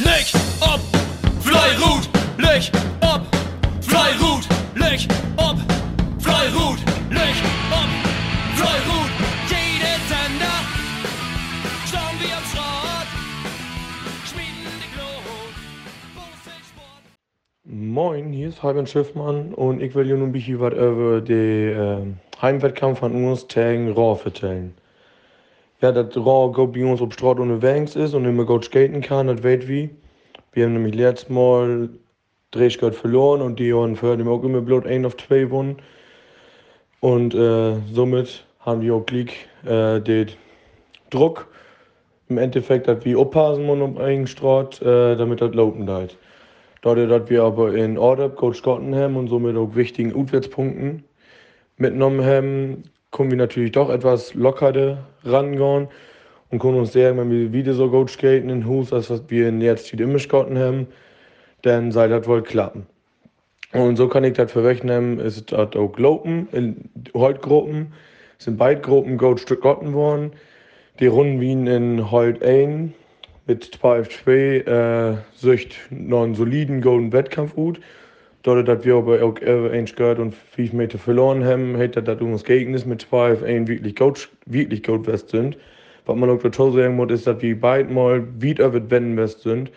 Leg ob, Fleirut, leg ob, Fleirut, leg ob, Fleirut, leg ob, Fleirut. Jede Sender, schauen wir am Schrott, schmieden die Glut. Moin, hier ist Fabian Schiffmann und ich will dir nun ein bisschen was über den äh, Heimwettkampf von uns gegen Raw vertellen. Ja, das Raw bei uns auf Straße ohne Wangs ist und immer gut skaten kann, das weiß wie. Wir haben nämlich letztes Mal Drehschgott verloren und die haben die auch immer bloß 1 auf 2 gewonnen. Und äh, somit haben wir auch Glück, äh, den Druck im Endeffekt, dass wir aufpassen müssen um einen Straat, äh, damit das laufen halt. Dadurch, dass wir aber in Order Coach Scotland haben und somit auch wichtigen Auswärtspunkten mitgenommen haben, können wir natürlich doch etwas lockerer rangehen und können uns sagen, wenn wir wieder so gut skaten in Hus, als was wir jetzt immer skaten haben, dann soll das wohl klappen. Und so kann ich das verrechnen, ist das auch Gruppen, in Holtgruppen, sind beide Gruppen gut skaten worden. Die Runden wie in Holt 1 mit 2 äh, sich noch einen soliden golden Wettkampf gut. Dadurch, dass wir aber auch eins gehört und 5 Meter verloren haben, hätte das uns Gegnis mit 2 ein wirklich gut, wirklich gut west sind. Was man auch dazu sagen muss, ist, dass wir beide mal wieder wird wenn west sind.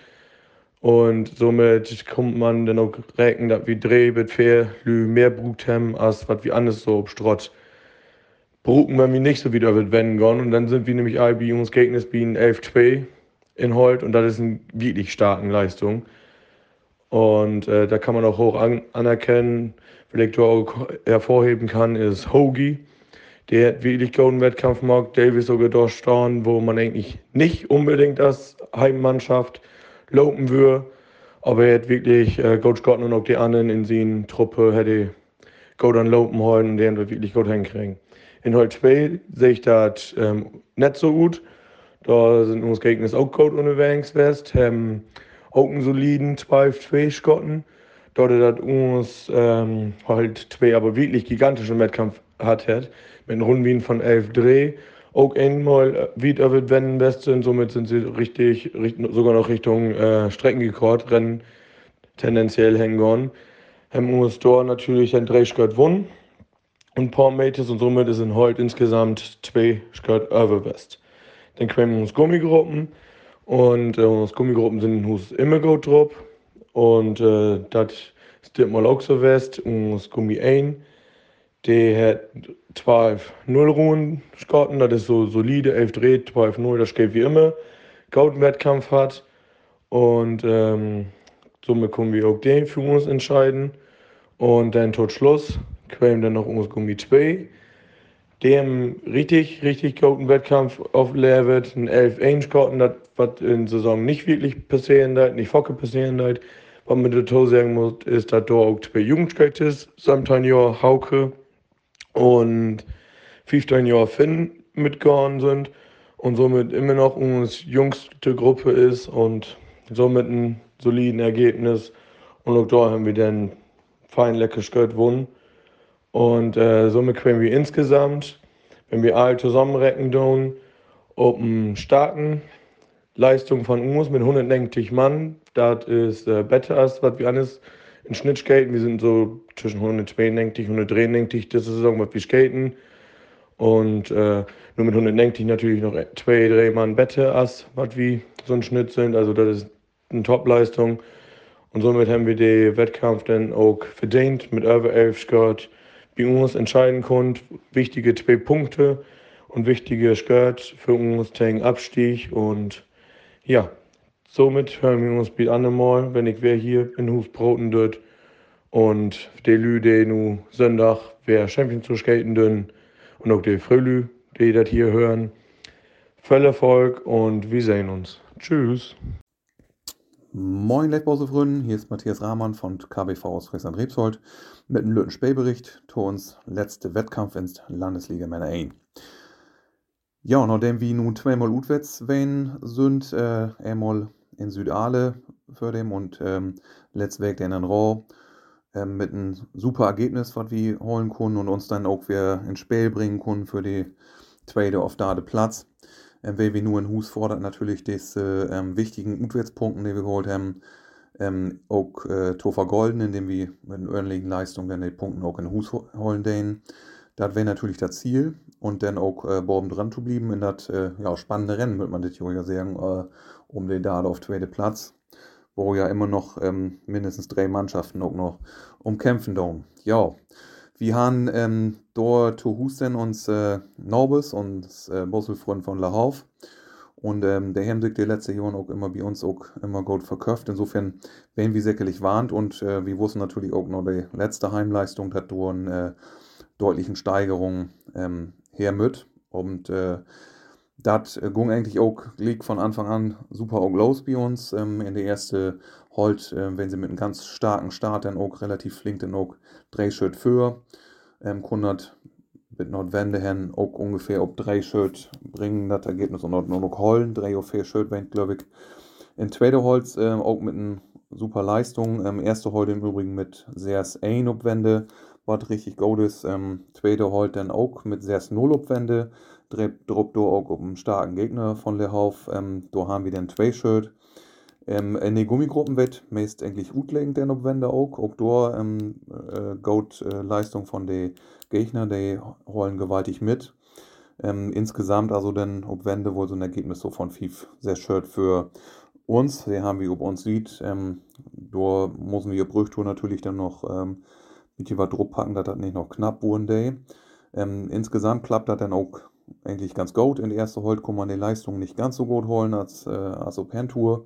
Und somit kommt man dann auch rechnen, dass wir drei mit vier Lü mehr Brut haben, als was wir anders so Strott bruken, wenn wir nicht so wieder wird wenn gehen. Und dann sind wir nämlich bei uns Gegnis bei 11-2 in Holt und das ist eine wirklich starke Leistung. Und äh, da kann man auch hoch an, anerkennen, vielleicht ich auch hervorheben kann, ist Hoagie. Der hat wirklich guten Wettkampf gemacht, Davis sogar durchstehen, wo man eigentlich nicht unbedingt als Heimmannschaft lopen würde. Aber er hat wirklich äh, Coach Gott und auch die anderen in seiner Truppe hätte an Lopen holen und den wird wirklich gut hinkriegen. In Holt 2 sehe ich das ähm, nicht so gut. Da sind uns Gegner auch gut unterwegs west, haben auch einen soliden 12-2 Schotten. Dort hat uns ähm, halt zwei aber wirklich gigantischen Wettkampf hat, mit einem Rundwien von 11 Dreh. Auch einmal wieder wird wenn Beste und somit sind sie richtig, richtig sogar noch Richtung äh, Streckenrekord Rennen tendenziell hängen. Haben uns dort natürlich ein drei Skirt gewonnen und paar Meters und somit in Holt insgesamt zwei Skirt West. Dann wir uns Gummigruppen und äh, uns Gummigruppen sind in Hus immer gut drauf. Und äh, das ist mal auch so west. Und Gummi 1, der hat 12 0 Ruhen Skotten, das ist so solide, 11 dreht, 12 0, das geht wie immer. Golden Wettkampf hat. Und ähm, somit können wir auch den für uns entscheiden. Und dann tot Schluss, quälen dann noch uns Gummi 2 dem richtig, richtig guten Wettkampf auf leer wird, ein 11 1 karten das was in der Saison nicht wirklich passieren wird, nicht Focke passieren wird. Was man dazu sagen muss, ist, dass da auch zwei Jugendskates ist, 17 Jahre Hauke und 15 Jahre Finn mitgegangen sind und somit immer noch unsere jüngste Gruppe ist und somit ein soliden Ergebnis. Und auch da haben wir dann fein lecker Skirt gewonnen. Und äh, somit können wir insgesamt, wenn wir alle zusammenrechnen tun, ob eine starken Leistung von uns mit 190 Mann, das ist äh, besser als was wir alles in Schnitt skaten. Wir sind so zwischen 192 und 193 das Saison, was wir skaten. Und äh, nur mit 190 natürlich noch zwei, drei Mann besser als was wir so ein Schnitt sind. Also das ist eine Top-Leistung. Und somit haben wir den Wettkampf dann auch verdient mit über 11 Skirt bei uns entscheiden konnte. Wichtige zwei Punkte und wichtige Skirt für uns gegen Abstieg. Und ja, somit hören wir uns bei andermal, wenn ich wer hier in Huf broten dort und die Lü, die nu Sonntag wer Champion zu skaten dünn und auch die Frölü, die das hier hören. Voll Erfolg und wir sehen uns. Tschüss. Moin Leckbausefründen, hier ist Matthias Rahmann von KBV aus Friesland-Rebsold mit einem Lütten Spielbericht zu uns letzte Wettkampf ins Landesliga Männer 1. Ja, nachdem wir nun zweimal utwärts wählen sind, äh, einmal in Südale für dem und ähm, Weg in Raw äh, mit einem super Ergebnis, was wir holen können und uns dann auch wieder ins Spiel bringen können für die zweite auf Dade Platz. Ähm, weil wir nur in Hus fordert natürlich diese ähm, wichtigen Utwärtspunkten, die wir geholt haben, ähm, auch äh, to vergolden, indem wir mit einer ordentlichen Leistung dann die Punkte auch in Hus holen den. Das wäre natürlich das Ziel und dann auch äh, oben dran zu bleiben in das äh, ja, spannende Rennen, würde man das ja sagen, äh, um den da auf zweiten Platz, wo ja immer noch ähm, mindestens drei Mannschaften auch noch umkämpfen da. Ja, wir haben ähm, dort zu Husten uns äh, Norbes und äh, Bosselfreund von La Hauf. Und ähm, der haben sich die letzten Jahre auch immer bei uns auch immer gut verkauft. Insofern werden wir sicherlich warnt und äh, wir wussten natürlich auch noch die letzte Heimleistung hat durch eine äh, deutlichen Steigerung ähm, her mit. Und äh, das äh, ging eigentlich auch, liegt von Anfang an super auch los bei uns. Ähm, in der ersten Holt, äh, wenn sie mit einem ganz starken Start dann auch relativ flink dann auch drei für. Ähm, Kundert mit Nordwende hin auch ungefähr ob drei Schritt bringen das Ergebnis und nur noch holen. Drei oder vier Schritt, wenn glaube ich. In zweiter Holz äh, auch mit einer super Leistung. Ähm, erste Holt im Übrigen mit sehr ein Obwende, was richtig gut ist. Ähm, zweite Holt dann auch mit sehr null Obwende. Drop do auch um einen starken Gegner von Lehauf. Ähm, da haben wir dann zwei Schritt. Ähm, in den Gummigruppen wird meist eigentlich utlegen der Wende auch. Auch da ähm, äh, geht äh, Leistung von den Gegner, die holen gewaltig mit. Ähm, insgesamt also dann Wende wohl so ein Ergebnis so von FIF sehr schön für uns. Wir haben wie ob uns sieht, ähm, da müssen wir Brüchtour natürlich dann noch ähm, mit was Druck packen, dass das nicht noch knapp wurde. Ähm, insgesamt klappt das dann auch eigentlich ganz gut. In der ersten Holt kann man die Leistung nicht ganz so gut holen als, äh, als Open Tour.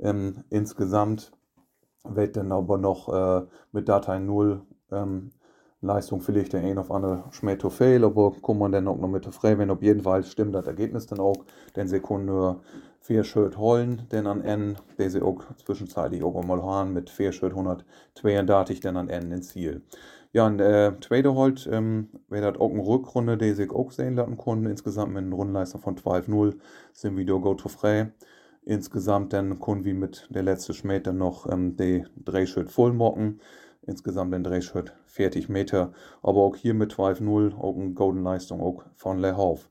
Ähm, insgesamt wird dann aber noch äh, mit Datei 0 ähm, Leistung vielleicht der ein auf andere schmeckt fail, aber kann man dann auch noch mit frei, wenn auf jeden Fall stimmt das Ergebnis dann auch, denn nur vier Schritt holen, denn an N, der sie auch zwischenzeitlich auch mal haben, mit vier Schritt 132 dann an N ins Ziel. Ja, und äh, zweite Holt, ähm, wäre das auch eine Rückrunde, die sich auch sehen lassen konnten, insgesamt mit einer Rundenleistung von 12-0 sind wir da go to frei. Insgesamt dann können wir mit der letzten dann noch ähm, die Drehschritt voll mocken. Insgesamt den Drehschritt 40 Meter. Aber auch hier mit 12-0 auch eine Golden Leistung auch von Lehauf.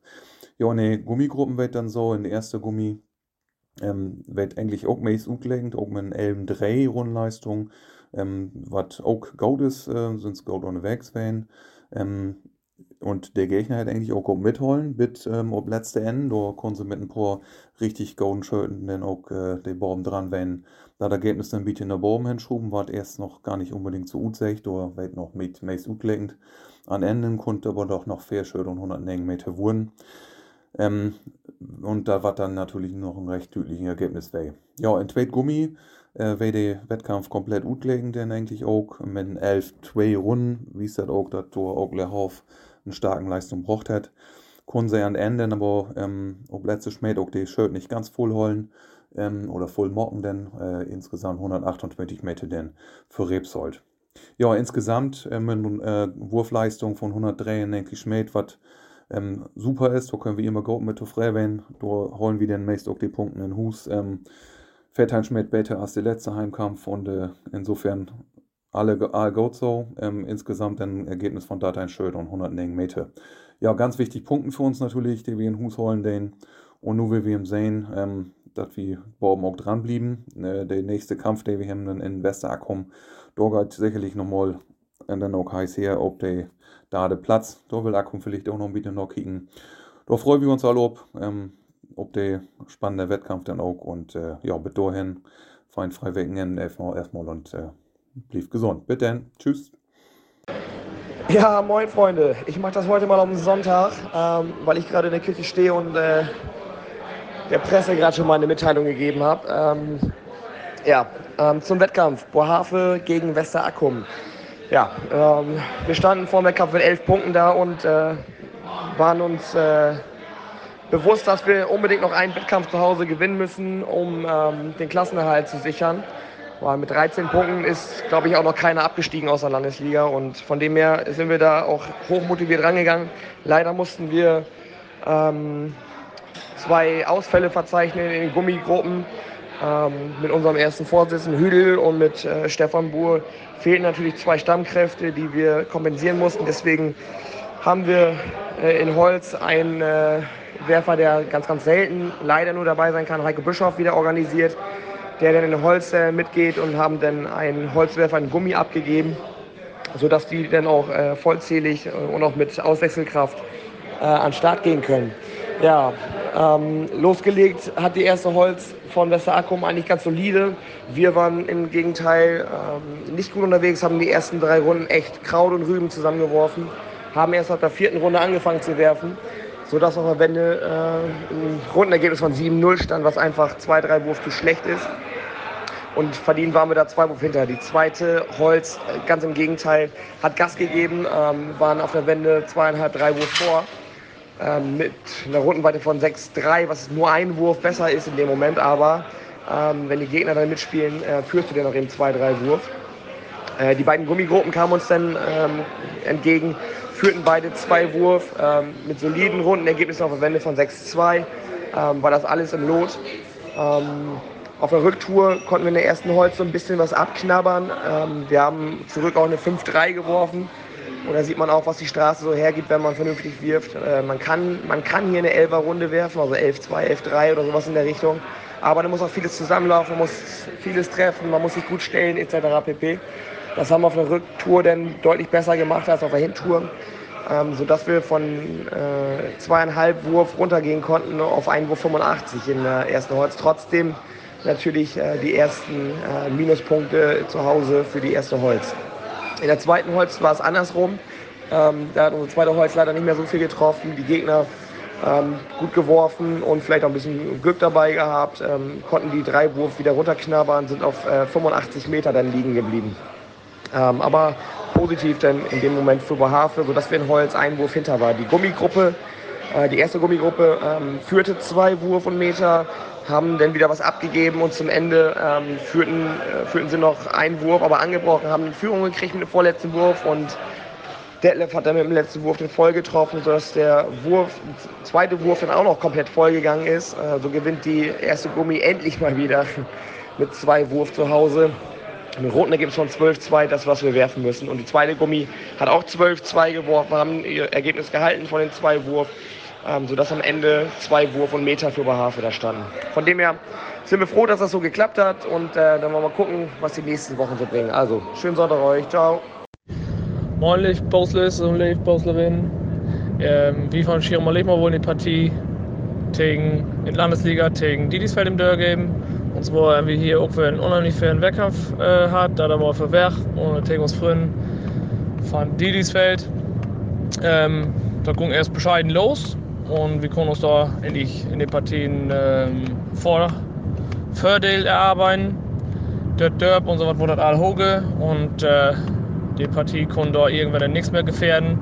Ja, ne Gummigruppen wird dann so. In der ersten Gummi ähm, wird eigentlich auch meist umgelegt, auch mit einer 11 Dreh Rundleistung. Ähm, was auch Gold ist, äh, sind es Gold ohne Werks ähm, und der Gegner hat eigentlich auch gut mitholen, mit ähm, ob letzte Ende, da konnten sie mit ein paar richtig golden Schöten dann auch äh, den Baum dran, wenn da das Ergebnis dann bitte in der Baum hinschruben, war erst noch gar nicht unbedingt so gut secht, da wird noch mit meist utlegend. An Enden konnte aber doch noch vier Schöte und 100 Meter wurden. Ähm, und da war dann natürlich noch ein recht deutliches Ergebnis bei. Ja, in Tweet Gummi äh, wäre der Wettkampf komplett utlegen, denn eigentlich auch mit 11 2 Runden, wie es das auch, dass da auch Lehauf eine starke Leistung braucht hat. Können sie an Ende aber ähm, ob letzte Schmäh auch die Shirt nicht ganz voll holen ähm, oder voll mocken, denn äh, insgesamt 128 Meter denn für Rebsold. Ja, insgesamt äh, mit einer äh, Wurfleistung von 103 denke ich Schmäht, was ähm, super ist. Da können wir immer gut mit wenn Da holen wir dann meist auch die Punkte in Hus. Ähm, Fettheim Schmidt besser als der letzte Heimkampf und äh, insofern alle, so. Ähm, insgesamt ein Ergebnis von Dateien Schöd und 100 Meter. Ja, ganz wichtig Punkten für uns natürlich, die wir in Hus holen, den. Und nur wie wir sehen, ähm, dass wir oben auch dranbleiben. Äh, der nächste Kampf, den wir haben dann in Westerakum, da geht sicherlich nochmal und dann auch heiß her, ob der da der Platz, da will Akkum vielleicht auch noch ein bisschen noch kicken. Da freuen wir uns alle ob, ähm, ob der spannende Wettkampf dann auch und äh, ja, bis dahin fein frei wecken erstmal, erstmal und äh, blieb gesund. Bitte dann. Tschüss. Ja, moin Freunde. Ich mache das heute mal am Sonntag, ähm, weil ich gerade in der Küche stehe und äh, der Presse gerade schon mal eine Mitteilung gegeben habe. Ähm, ja, ähm, zum Wettkampf. Bohave gegen Westerakkum. Ja, ähm, wir standen vor dem Wettkampf mit elf Punkten da und äh, waren uns äh, bewusst, dass wir unbedingt noch einen Wettkampf zu Hause gewinnen müssen, um ähm, den Klassenerhalt zu sichern. Weil mit 13 Punkten ist, glaube ich, auch noch keiner abgestiegen aus der Landesliga. Und von dem her sind wir da auch hochmotiviert rangegangen. Leider mussten wir ähm, zwei Ausfälle verzeichnen in den Gummigruppen. Ähm, mit unserem ersten Vorsitzenden Hüdel und mit äh, Stefan Buhr fehlten natürlich zwei Stammkräfte, die wir kompensieren mussten. Deswegen haben wir äh, in Holz ein, äh, Werfer, der ganz, ganz selten leider nur dabei sein kann, Heiko Bischof, wieder organisiert, der dann in Holz äh, mitgeht und haben dann einen Holzwerfer in Gummi abgegeben, sodass die dann auch äh, vollzählig und auch mit Auswechselkraft äh, an den Start gehen können. Ja, ähm, losgelegt hat die erste Holz von Westerakkum eigentlich ganz solide. Wir waren im Gegenteil ähm, nicht gut unterwegs, haben die ersten drei Runden echt Kraut und Rüben zusammengeworfen, haben erst ab der vierten Runde angefangen zu werfen, sodass auf der Wende äh, ein Rundenergebnis von 7-0 stand, was einfach zwei, drei Wurf zu schlecht ist. Und verdient waren wir da zwei Wurf hinter. Die zweite Holz, ganz im Gegenteil, hat Gas gegeben, ähm, waren auf der Wende zweieinhalb, drei Wurf vor ähm, mit einer Rundenweite von 6-3, was nur ein Wurf besser ist in dem Moment, aber ähm, wenn die Gegner dann mitspielen, äh, führst du dir noch eben 2-3 Wurf. Äh, die beiden Gummigruppen kamen uns dann ähm, entgegen, führten beide zwei Wurf ähm, mit soliden Rundenergebnissen auf der Wende von 6-2. Ähm, war das alles im Lot. Ähm, auf der Rücktour konnten wir in der ersten Holz so ein bisschen was abknabbern. wir haben zurück auch eine 5-3 geworfen. Und da sieht man auch, was die Straße so hergibt, wenn man vernünftig wirft. Äh, man, kann, man kann hier eine 11er Runde werfen, also 11-2, 11-3 oder sowas in der Richtung. Aber da muss auch vieles zusammenlaufen, man muss vieles treffen, man muss sich gut stellen etc. pp. Das haben wir auf der Rücktour dann deutlich besser gemacht als auf der Hintour. Ähm, sodass wir von äh, zweieinhalb Wurf runtergehen konnten auf einen Wurf 85 in der ersten Holz. Trotzdem natürlich äh, die ersten äh, Minuspunkte zu Hause für die erste Holz. In der zweiten Holz war es andersrum. Ähm, da hat unsere zweite Holz leider nicht mehr so viel getroffen. Die Gegner ähm, gut geworfen und vielleicht auch ein bisschen Glück dabei gehabt, ähm, konnten die drei Wurf wieder runterknabbern, sind auf äh, 85 Meter dann liegen geblieben. Ähm, aber positiv dann in dem Moment für Bohafe, sodass wir in Holz einen Wurf hinter war. Die Gummigruppe, äh, die erste Gummigruppe ähm, führte zwei Wurf und Meter, haben dann wieder was abgegeben und zum Ende ähm, führten, äh, führten sie noch einen Wurf, aber angebrochen, haben eine Führung gekriegt mit dem vorletzten Wurf und Detlef hat dann mit dem letzten Wurf den voll getroffen, sodass der Wurf, zweite Wurf dann auch noch komplett voll gegangen ist. Äh, so gewinnt die erste Gummi endlich mal wieder mit zwei Wurf zu Hause. Mit roten ergibt es schon 12-2, das, was wir werfen müssen. Und die zweite Gummi hat auch 12-2 geworfen, haben ihr Ergebnis gehalten von den zwei Wurf ähm, sodass am Ende zwei Wurf und Meter für Bahafe da standen. Von dem her sind wir froh, dass das so geklappt hat und äh, dann wollen wir mal gucken, was die nächsten Wochen so bringen. Also, schönen Sonntag euch, ciao. Moin Licht Bosles und Licht Boslerin. Ähm, wie von Schirmer Leben wohl die Partie gegen in Landesliga gegen Didisfeld im Dörr geben. Und zwar wir hier auch für einen unheimlich fairen Wettkampf äh, hat, da da war für Werk und gegen uns Frühen von Didisfeld. Ähm, da ging erst bescheiden los und wir können uns da endlich in den Partien ähm, vor Vorteil erarbeiten. Der Derb und so was wurde all hoge und äh, die Partie konnte da irgendwann nichts mehr gefährden.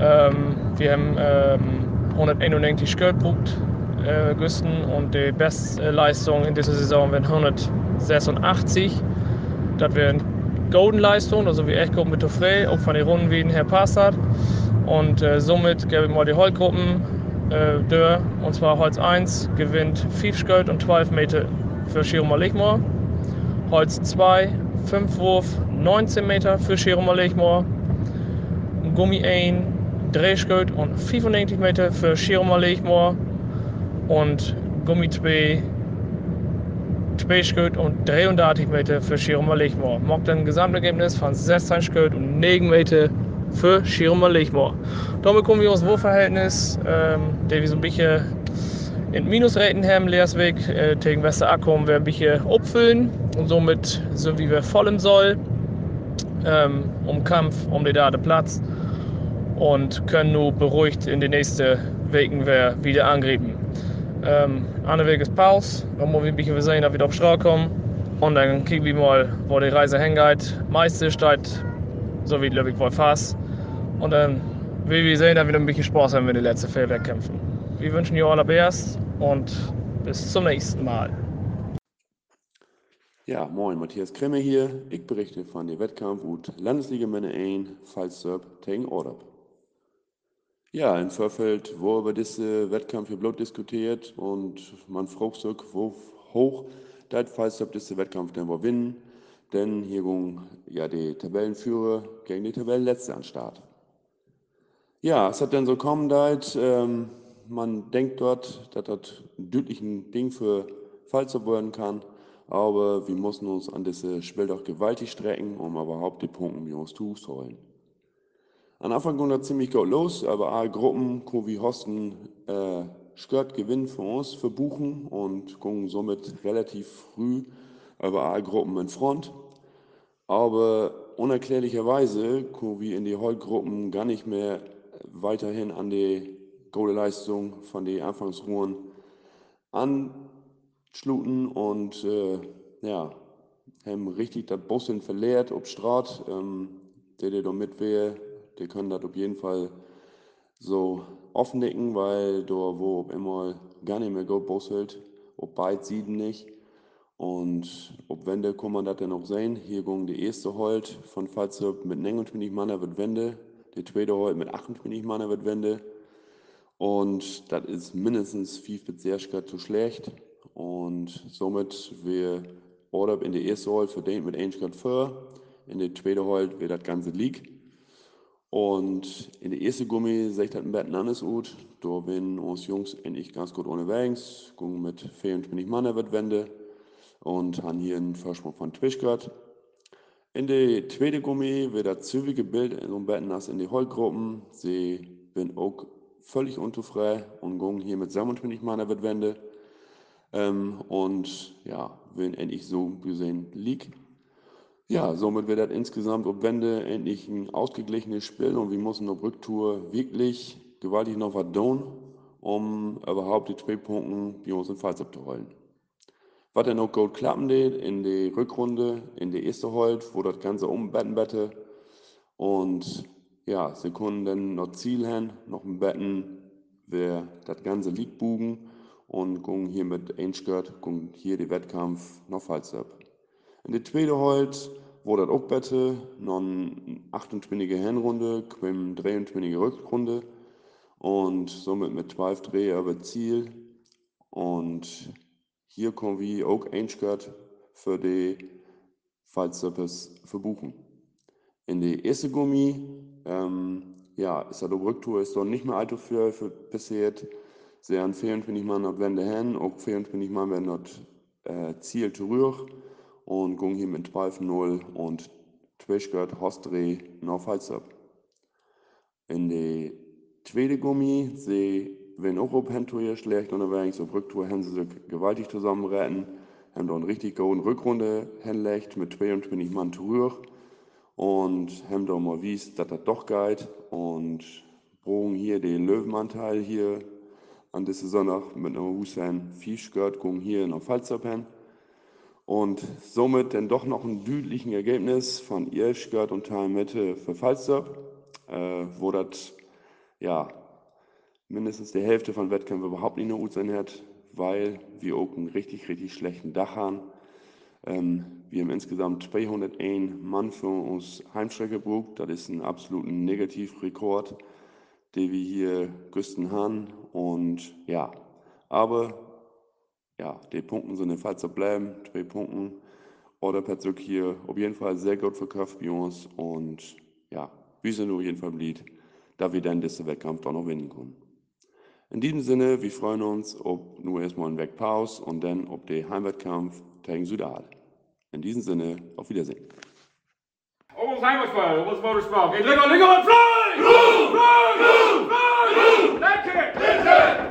Ähm, wir haben ähm, 191 Geldpunkt äh, Güsten und die Bestleistung in dieser Saison wären 186. Das wäre eine Golden Leistung, also wie echt gut mit der Frey, auch von den Runden wie her passt hat. Und äh, somit gebe ich mal die Holzgruppen äh, Dörr, und zwar Holz 1 gewinnt 5 Sköld und 12 Meter für Schiroma Lichmoor. Holz 2 5 Wurf 19 Meter für Schiroma Lichmoor. Gummi 1 Drehsköld und 95 Meter für Schiroma Lichmoor. Und Gummi 2 2 Sköld und 33 Meter für Schiroma Lichmoor. Macht ein Gesamtergebnis von 16 Sköld und 9 Meter für Schirmer Lichmoor. Damit kommen wir aus Wurfverhältnis, ähm, der wir so ein bisschen in Minusräten haben, Leersweg, äh, gegen Westerakkum, wir ein bisschen abfüllen und somit sind wir voll im Soll, ähm, um Kampf, um den Date Platz und können nur beruhigt in den nächsten Wegen wieder angreifen. Ähm, Eine Weg ist Pause, dann wollen wir ein bisschen sehen, dass wir auf Straße kommen und dann kicken wir mal, wo die Reise hingeht. Meiste steht so wie Löwig wohl fast. Und dann will wir sehen, dass wir ein bisschen Spaß haben, wenn die letzte vier kämpfen. Wir wünschen dir allerbest und bis zum nächsten Mal. Ja, moin, Matthias Kremme hier. Ich berichte von dem Wettkampf und Landesliga Männer 1 Fallsturp gegen Ordab. Ja, im Vorfeld wurde über diesen Wettkampf hier bloß diskutiert und man fragt sich, wo hoch der Fallsturp diesen Wettkampf denn wohl gewinnen. Denn hier ging ja die Tabellenführer gegen die Tabellenletzte an den Start. Ja, es hat dann so kommen, dass ähm, man denkt dort, dass das ein deutlichen Ding für Pfalzer werden kann. Aber wir müssen uns an dieses Spiel doch gewaltig strecken, um überhaupt die Punkte mit uns zu holen. Am Anfang ging das ziemlich gut los, aber alle Gruppen, wie Hosten, äh, Skirt Gewinn für uns verbuchen und gingen somit relativ früh über alle Gruppen in Front. Aber unerklärlicherweise kommen wir in die Holtgruppen gar nicht mehr weiterhin an die Goalleistung von den Anfangsruhen anschluten und äh, ja, haben richtig das Bussen verleert ob Straat. Ähm, der, der da mit wäre, der können das auf jeden Fall so offendecken, weil da wo immer gar nicht mehr gut busselt, ob beid sieben nicht. Und ob Wende kann man das dann auch sehen. Hier ging die erste Holt von Falzerb mit 29 Mann wird Wende. Die zweite Holt mit 28 Mann wird Wende. Und das ist mindestens 5 bis 6 Grad zu schlecht. Und somit wir Order in der ersten Holt verdient mit 1 Grad 4. In der zweiten Holt wird das Ganze liegt. Und in der ersten Gummi sehe ich das ein bisschen anders aus. Da bin uns Jungs endlich ganz gut unterwegs. Gingen mit 24 Mann wird Wende und haben hier einen Vorsprung von Twischgott. In der zweiten Gummi wird das zügige Bild ein bisschen als in die Holzgruppen. Sie bin auch völlig unzufrieden und gehen hier mit 27 Mann wird Wende. Ähm, und ja, wenn endlich so gesehen liegt. Ja, somit wird das insgesamt ob Wende endlich ein ausgeglichenes Spiel und wir müssen auf Rücktour wirklich gewaltig noch was tun, um überhaupt die zwei Punkte bei uns in Pfalz abzuholen. Was dann auch gut klappen in der Rückrunde, in der ersten Holt, wo das Ganze umbetten bette. Und ja, sie können dann noch Ziel haben, noch ein Betten, wer das Ganze liegt bugen und gehen hier mit Einschgört, gehen hier den Wettkampf noch falsch ab. In der zweiten Holt, wo das auch bette, noch eine 28. Hinrunde, quim 23. Rückrunde und somit mit 12 Dreh über Ziel. Und hier können wir auch einschgert für die Fallservice verbuchen. In die erste Gummi, ähm, ja, ist das Rücktour ist doch nicht mehr allzu viel für passiert. Sie haben 24 Mal nach Wende hin, auch 24 Mal werden dort äh, Ziel zurück und gehen hier mit 12-0 und Twischgert, Hostre, noch Fallserv. In die zweite Gummi, sie wenn auch auf Handtour schlecht unterwegs, auf Rücktour haben sie sich gewaltig zusammenretten, haben da eine richtig gute Rückrunde hinlegt. Mit 22 Mann zurück und haben da mal wies, dass das doch geht. Und bogen hier den Löwenanteil hier an dieser Sonntag mit einer Hussein Fischgurt, hier nach Pfalzerpen und somit dann doch noch ein deutlichen Ergebnis von Irschgurt und Teil Mitte für Pfalzer, äh, wo das ja mindestens die Hälfte von Wettkämpfen überhaupt nicht nur gut sein hat, weil wir auch einen richtig, richtig schlechten Dach haben. Ähm, wir haben insgesamt 201 Mann für uns Heimstrecke gebucht. Das ist ein absoluter Negativrekord, den wir hier Güsten haben. Und ja, aber ja, die Punkte sind in Fall zu bleiben. Zwei Punkte. Oder Petzuk hier auf jeden Fall sehr gut verkauft bei uns. Und ja, wir sind auf jeden Fall blieb, da wir dann diesen Wettkampf doch noch gewinnen können. In diesem Sinne, wir freuen uns ob nur erstmal ein Wegpause und dann ob der Heimwettkampf gegen Südal. In diesem Sinne, auf Wiedersehen.